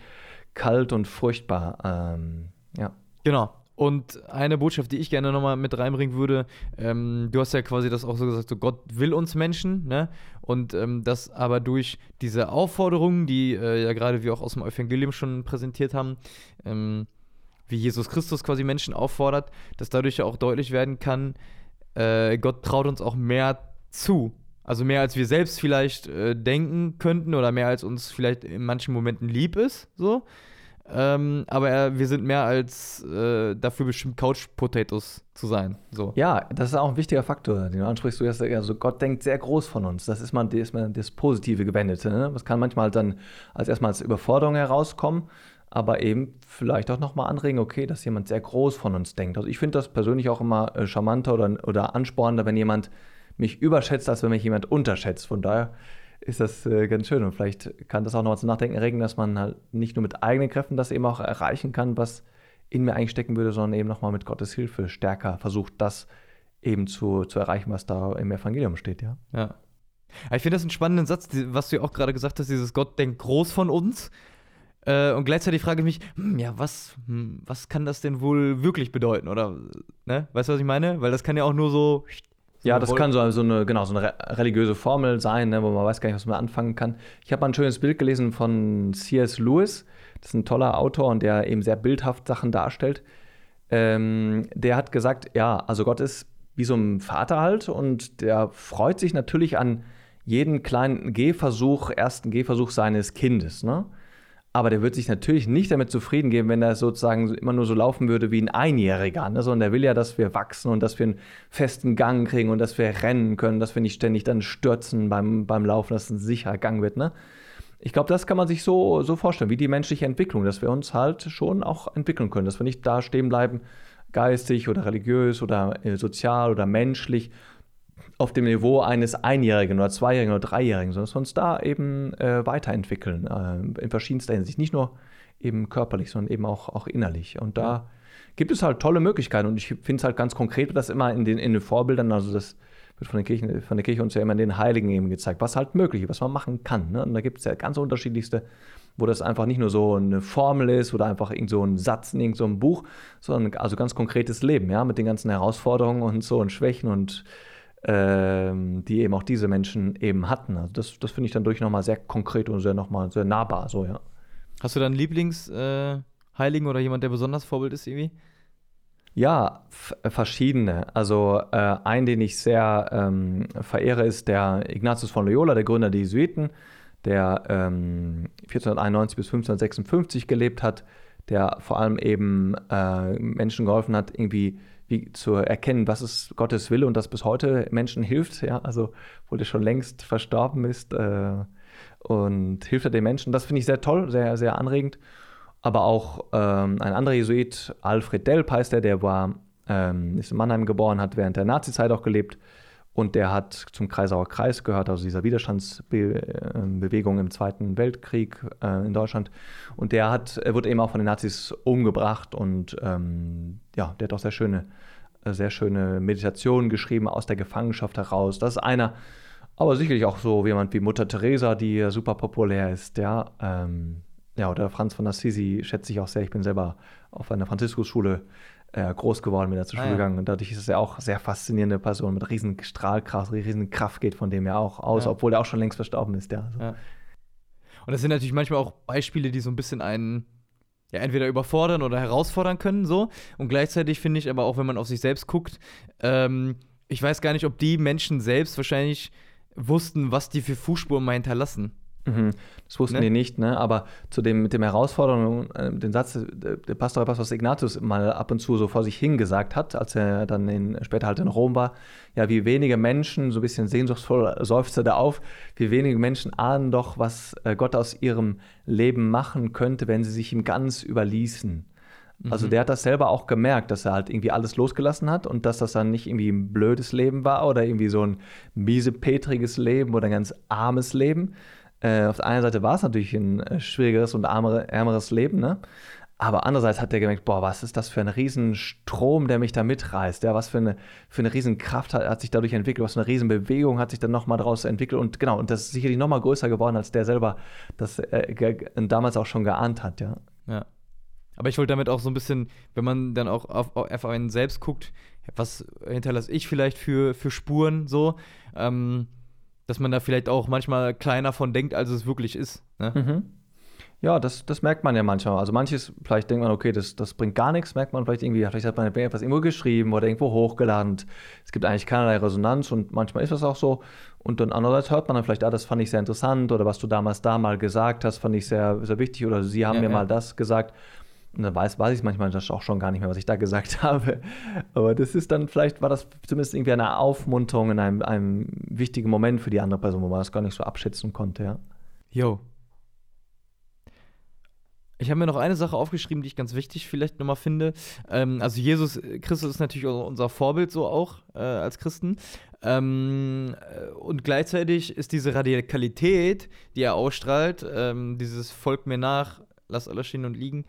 kalt und furchtbar. Ähm, ja. Genau. Und eine Botschaft, die ich gerne nochmal mit reinbringen würde, ähm, du hast ja quasi das auch so gesagt, so Gott will uns Menschen, ne? Und ähm, das aber durch diese Aufforderungen, die äh, ja gerade wir auch aus dem Evangelium schon präsentiert haben, ähm, wie Jesus Christus quasi Menschen auffordert, dass dadurch ja auch deutlich werden kann, äh, Gott traut uns auch mehr zu. Also mehr als wir selbst vielleicht äh, denken könnten oder mehr als uns vielleicht in manchen Momenten lieb ist, so. Ähm, aber er, wir sind mehr als äh, dafür bestimmt Couch-Potatoes zu sein. So. Ja, das ist auch ein wichtiger Faktor, den du ansprichst. Du hast, also Gott denkt sehr groß von uns. Das ist mal, das, das Positive Gewendete. Ne? Das kann manchmal dann als erstmal als Überforderung herauskommen, aber eben vielleicht auch nochmal anregen, okay, dass jemand sehr groß von uns denkt. Also ich finde das persönlich auch immer äh, charmanter oder, oder anspornender, wenn jemand mich überschätzt, als wenn mich jemand unterschätzt. Von daher ist das äh, ganz schön. Und vielleicht kann das auch noch zum Nachdenken erregen, dass man halt nicht nur mit eigenen Kräften das eben auch erreichen kann, was in mir eigentlich stecken würde, sondern eben nochmal mit Gottes Hilfe stärker versucht, das eben zu, zu erreichen, was da im Evangelium steht, ja. Ja. Ich finde das einen spannenden Satz, was du ja auch gerade gesagt hast, dieses Gott denkt groß von uns. Äh, und gleichzeitig frage ich mich, hm, ja, was, hm, was kann das denn wohl wirklich bedeuten? Oder, ne? Weißt du, was ich meine? Weil das kann ja auch nur so ja, das kann so, so, eine, genau, so eine religiöse Formel sein, ne, wo man weiß gar nicht, was man anfangen kann. Ich habe mal ein schönes Bild gelesen von C.S. Lewis. Das ist ein toller Autor und der eben sehr bildhaft Sachen darstellt. Ähm, der hat gesagt, ja, also Gott ist wie so ein Vater halt und der freut sich natürlich an jeden kleinen Gehversuch, ersten Gehversuch seines Kindes. Ne? Aber der wird sich natürlich nicht damit zufrieden geben, wenn er sozusagen immer nur so laufen würde wie ein Einjähriger, ne? sondern der will ja, dass wir wachsen und dass wir einen festen Gang kriegen und dass wir rennen können, dass wir nicht ständig dann stürzen beim, beim Laufen, dass es ein sicherer Gang wird. Ne? Ich glaube, das kann man sich so, so vorstellen, wie die menschliche Entwicklung, dass wir uns halt schon auch entwickeln können, dass wir nicht da stehen bleiben, geistig oder religiös oder äh, sozial oder menschlich, auf dem Niveau eines Einjährigen oder Zweijährigen oder Dreijährigen, sondern dass wir uns da eben äh, weiterentwickeln, äh, in verschiedenster Hinsicht. Nicht nur eben körperlich, sondern eben auch, auch innerlich. Und da gibt es halt tolle Möglichkeiten. Und ich finde es halt ganz konkret, das immer in den, in den Vorbildern, also das wird von der, Kirche, von der Kirche uns ja immer in den Heiligen eben gezeigt, was halt möglich ist, was man machen kann. Ne? Und da gibt es ja ganz unterschiedlichste, wo das einfach nicht nur so eine Formel ist oder einfach irgend so ein Satz in irgendeinem so Buch, sondern also ganz konkretes Leben, ja, mit den ganzen Herausforderungen und so und Schwächen und ähm, die eben auch diese Menschen eben hatten. Also das, das finde ich dann durch nochmal sehr konkret und sehr nochmal sehr nahbar, so, ja. Hast du dann Lieblingsheiligen äh, oder jemand, der besonders Vorbild ist irgendwie? Ja, verschiedene. Also äh, ein, den ich sehr ähm, verehre, ist der Ignatius von Loyola, der Gründer der Jesuiten, der ähm, 1491 bis 1556 gelebt hat, der vor allem eben äh, Menschen geholfen hat, irgendwie wie zu erkennen, was ist Gottes Wille und das bis heute Menschen hilft, ja, also obwohl er schon längst verstorben ist äh, und hilft er den Menschen. Das finde ich sehr toll, sehr, sehr anregend. Aber auch ähm, ein anderer Jesuit, Alfred Delp heißt er, der war, ähm, ist in Mannheim geboren, hat während der Nazizeit auch gelebt und der hat zum Kreisauer Kreis gehört, also dieser Widerstandsbewegung im Zweiten Weltkrieg äh, in Deutschland. Und der hat, er wurde eben auch von den Nazis umgebracht und ähm, ja, der hat auch sehr schöne, äh, sehr schöne Meditationen geschrieben aus der Gefangenschaft heraus. Das ist einer, aber sicherlich auch so jemand wie Mutter Teresa, die super populär ist, ja. Ähm, ja, oder Franz von Assisi schätze ich auch sehr. Ich bin selber auf einer Franziskusschule äh, groß geworden, bin da zur Schule ah, ja. gegangen. Und dadurch ist er auch eine sehr faszinierende Person mit riesen Strahlkraft, riesen Kraft geht von dem ja auch aus, ja. obwohl er auch schon längst verstorben ist. Ja. Also. ja. Und das sind natürlich manchmal auch Beispiele, die so ein bisschen einen ja, entweder überfordern oder herausfordern können, so. Und gleichzeitig finde ich aber auch, wenn man auf sich selbst guckt, ähm, ich weiß gar nicht, ob die Menschen selbst wahrscheinlich wussten, was die für Fußspuren mal hinterlassen. Mhm. Das wussten ne? die nicht, ne? aber zu dem, mit dem Herausforderung, äh, den Satz, der, der Pastor Pastor Ignatius mal ab und zu so vor sich hingesagt hat, als er dann in, später halt in Rom war, ja, wie wenige Menschen, so ein bisschen sehnsuchtsvoll seufzte da auf, wie wenige Menschen ahnen doch, was äh, Gott aus ihrem Leben machen könnte, wenn sie sich ihm ganz überließen. Also mhm. der hat das selber auch gemerkt, dass er halt irgendwie alles losgelassen hat und dass das dann nicht irgendwie ein blödes Leben war oder irgendwie so ein miesepetriges Leben oder ein ganz armes Leben, äh, auf der einen Seite war es natürlich ein äh, schwierigeres und ärmere, ärmeres Leben, ne? Aber andererseits hat er gemerkt, boah, was ist das für ein Riesenstrom, der mich da mitreißt? Ja, was für eine, für eine Riesenkraft hat, hat sich dadurch entwickelt, was für eine Riesenbewegung hat sich dann nochmal daraus entwickelt. Und genau, und das ist sicherlich nochmal größer geworden, als der selber das äh, damals auch schon geahnt hat, ja. Ja. Aber ich wollte damit auch so ein bisschen, wenn man dann auch auf, auf einen selbst guckt, was hinterlasse ich vielleicht für, für Spuren so, ähm, dass man da vielleicht auch manchmal kleiner von denkt, als es wirklich ist. Ne? Mhm. Ja, das, das merkt man ja manchmal. Also manches, vielleicht denkt man, okay, das, das bringt gar nichts, merkt man vielleicht irgendwie, vielleicht hat man etwas irgendwo geschrieben oder irgendwo hochgeladen. Es gibt eigentlich keinerlei Resonanz und manchmal ist das auch so. Und dann andererseits hört man dann vielleicht, ah, das fand ich sehr interessant oder was du damals da mal gesagt hast, fand ich sehr, sehr wichtig oder sie haben Ja, mir ja. mal das gesagt. Und dann weiß, weiß ich manchmal auch schon gar nicht mehr, was ich da gesagt habe. Aber das ist dann, vielleicht war das zumindest irgendwie eine Aufmunterung in einem, einem wichtigen Moment für die andere Person, wo man das gar nicht so abschätzen konnte, ja. Jo. Ich habe mir noch eine Sache aufgeschrieben, die ich ganz wichtig vielleicht nochmal finde. Ähm, also Jesus äh, Christus ist natürlich unser Vorbild so auch äh, als Christen. Ähm, äh, und gleichzeitig ist diese Radikalität, die er ausstrahlt, ähm, dieses Folgt mir nach, lasst alles stehen und liegen,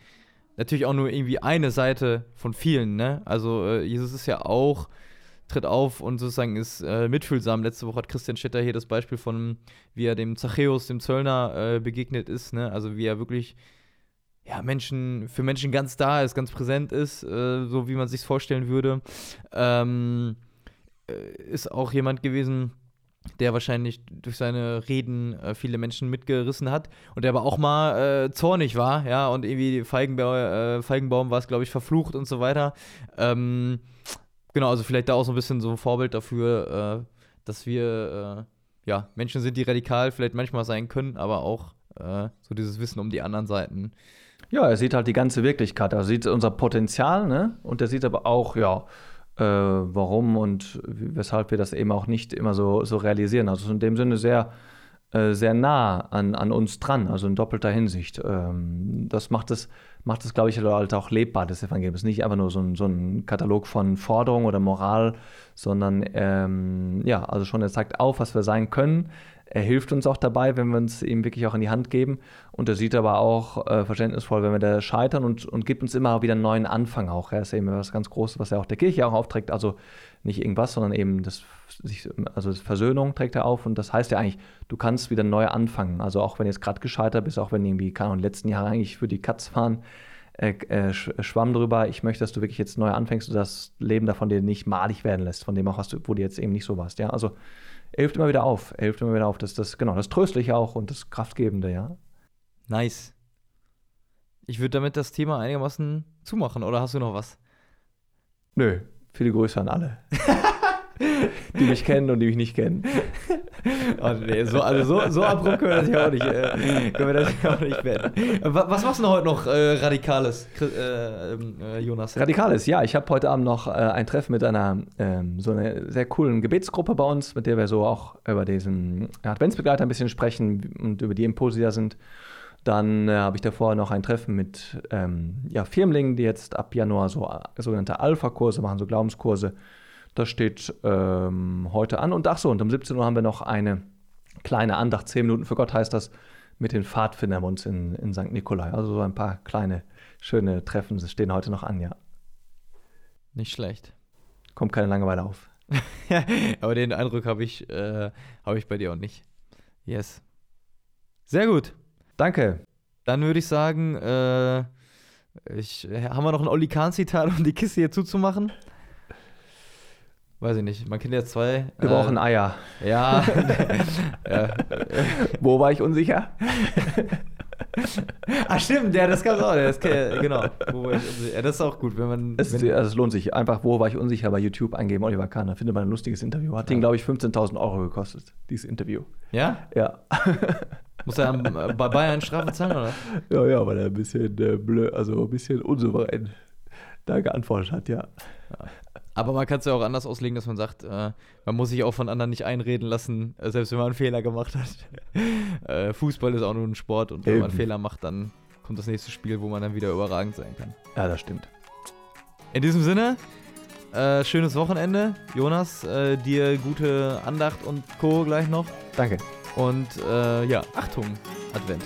natürlich auch nur irgendwie eine Seite von vielen. Ne? Also äh, Jesus ist ja auch tritt auf und sozusagen ist äh, mitfühlsam. Letzte Woche hat Christian Stetter hier das Beispiel von, wie er dem Zachäus, dem Zöllner, äh, begegnet ist. Ne? Also wie er wirklich ja, Menschen, für Menschen ganz da ist, ganz präsent ist, äh, so wie man sich vorstellen würde. Ähm, äh, ist auch jemand gewesen, der wahrscheinlich durch seine Reden äh, viele Menschen mitgerissen hat und der aber auch mal äh, zornig war, ja, und irgendwie Feigenbau, äh, Feigenbaum war es, glaube ich, verflucht und so weiter. Ähm, genau, also vielleicht da auch so ein bisschen so ein Vorbild dafür, äh, dass wir, äh, ja, Menschen sind, die radikal vielleicht manchmal sein können, aber auch äh, so dieses Wissen um die anderen Seiten. Ja, er sieht halt die ganze Wirklichkeit. Er sieht unser Potenzial, ne? Und er sieht aber auch, ja, äh, warum und weshalb wir das eben auch nicht immer so, so realisieren. Also in dem Sinne sehr, äh, sehr nah an, an uns dran, also in doppelter Hinsicht. Ähm, das macht es, macht es, glaube ich, halt auch lebbar, das Evangelium. Es ist nicht einfach nur so ein, so ein Katalog von Forderungen oder Moral, sondern ähm, ja, also schon, er zeigt auf, was wir sein können. Er hilft uns auch dabei, wenn wir uns ihm wirklich auch in die Hand geben. Und er sieht aber auch äh, verständnisvoll, wenn wir da scheitern und, und gibt uns immer wieder einen neuen Anfang auch. Das ist eben was ganz Großes, was er auch der Kirche auch aufträgt. Also nicht irgendwas, sondern eben das, also Versöhnung trägt er auf. Und das heißt ja eigentlich, du kannst wieder neu anfangen. Also auch wenn du jetzt gerade gescheitert bist, auch wenn irgendwie, keine Ahnung, letzten Jahre eigentlich für die Katz waren, äh, äh, schwamm drüber. Ich möchte, dass du wirklich jetzt neu anfängst und das Leben davon dir nicht malig werden lässt, von dem auch, was du, wo du jetzt eben nicht so warst. Ja, also er hilft immer wieder auf. Er hilft immer wieder auf. Das, das, genau, das Tröstliche auch und das Kraftgebende, ja. Nice. Ich würde damit das Thema einigermaßen zumachen, oder hast du noch was? Nö, viele Grüße an alle. die mich kennen und die mich nicht kennen. Oh, nee, so, also so, so abrupt können wir das ja auch nicht, äh, wir das auch nicht werden. Wa- Was machst du heute noch äh, Radikales, äh, äh, Jonas? Radikales, ja. Ich habe heute Abend noch äh, ein Treffen mit einer ähm, so einer sehr coolen Gebetsgruppe bei uns, mit der wir so auch über diesen Adventsbegleiter ein bisschen sprechen und über die Impulse, die da sind. Dann äh, habe ich davor noch ein Treffen mit ähm, ja, Firmlingen, die jetzt ab Januar so äh, sogenannte Alpha-Kurse machen, so Glaubenskurse. Das steht ähm, heute an. Und ach so, und um 17 Uhr haben wir noch eine kleine Andacht, 10 Minuten für Gott heißt das, mit den Pfadfindern uns in, in St. Nikolai. Also so ein paar kleine, schöne Treffen stehen heute noch an, ja. Nicht schlecht. Kommt keine Langeweile auf. Aber den Eindruck habe ich, äh, hab ich bei dir auch nicht. Yes. Sehr gut. Danke. Dann würde ich sagen, äh, ich, haben wir noch ein Olli Kahn-Zitat, um die Kiste hier zuzumachen? Weiß ich nicht. Man kennt ja zwei. Wir brauchen Eier. Ja. ja. Wo war ich unsicher? Ach stimmt, ja, das gab's auch. Das, genau. Ich unsicher? ja, das ist auch gut, wenn man. Es, wenn, also es lohnt sich. Einfach, wo war ich unsicher bei YouTube eingeben, Oliver Kahn. Da findet man ein lustiges Interview. Hat ihn, glaube ich, 15.000 Euro gekostet, dieses Interview. ja? Ja. Muss er äh, bei Bayern Strafe zahlen, oder? ja, ja, weil er ein bisschen äh, blöd, also ein bisschen unsouverän da geantwortet hat, ja. Aber man kann es ja auch anders auslegen, dass man sagt, äh, man muss sich auch von anderen nicht einreden lassen, äh, selbst wenn man einen Fehler gemacht hat. äh, Fußball ist auch nur ein Sport und wenn man einen Eben. Fehler macht, dann kommt das nächste Spiel, wo man dann wieder überragend sein kann. Ja, das stimmt. In diesem Sinne, äh, schönes Wochenende. Jonas, äh, dir gute Andacht und Co. gleich noch. Danke. Und äh, ja, Achtung, Advent.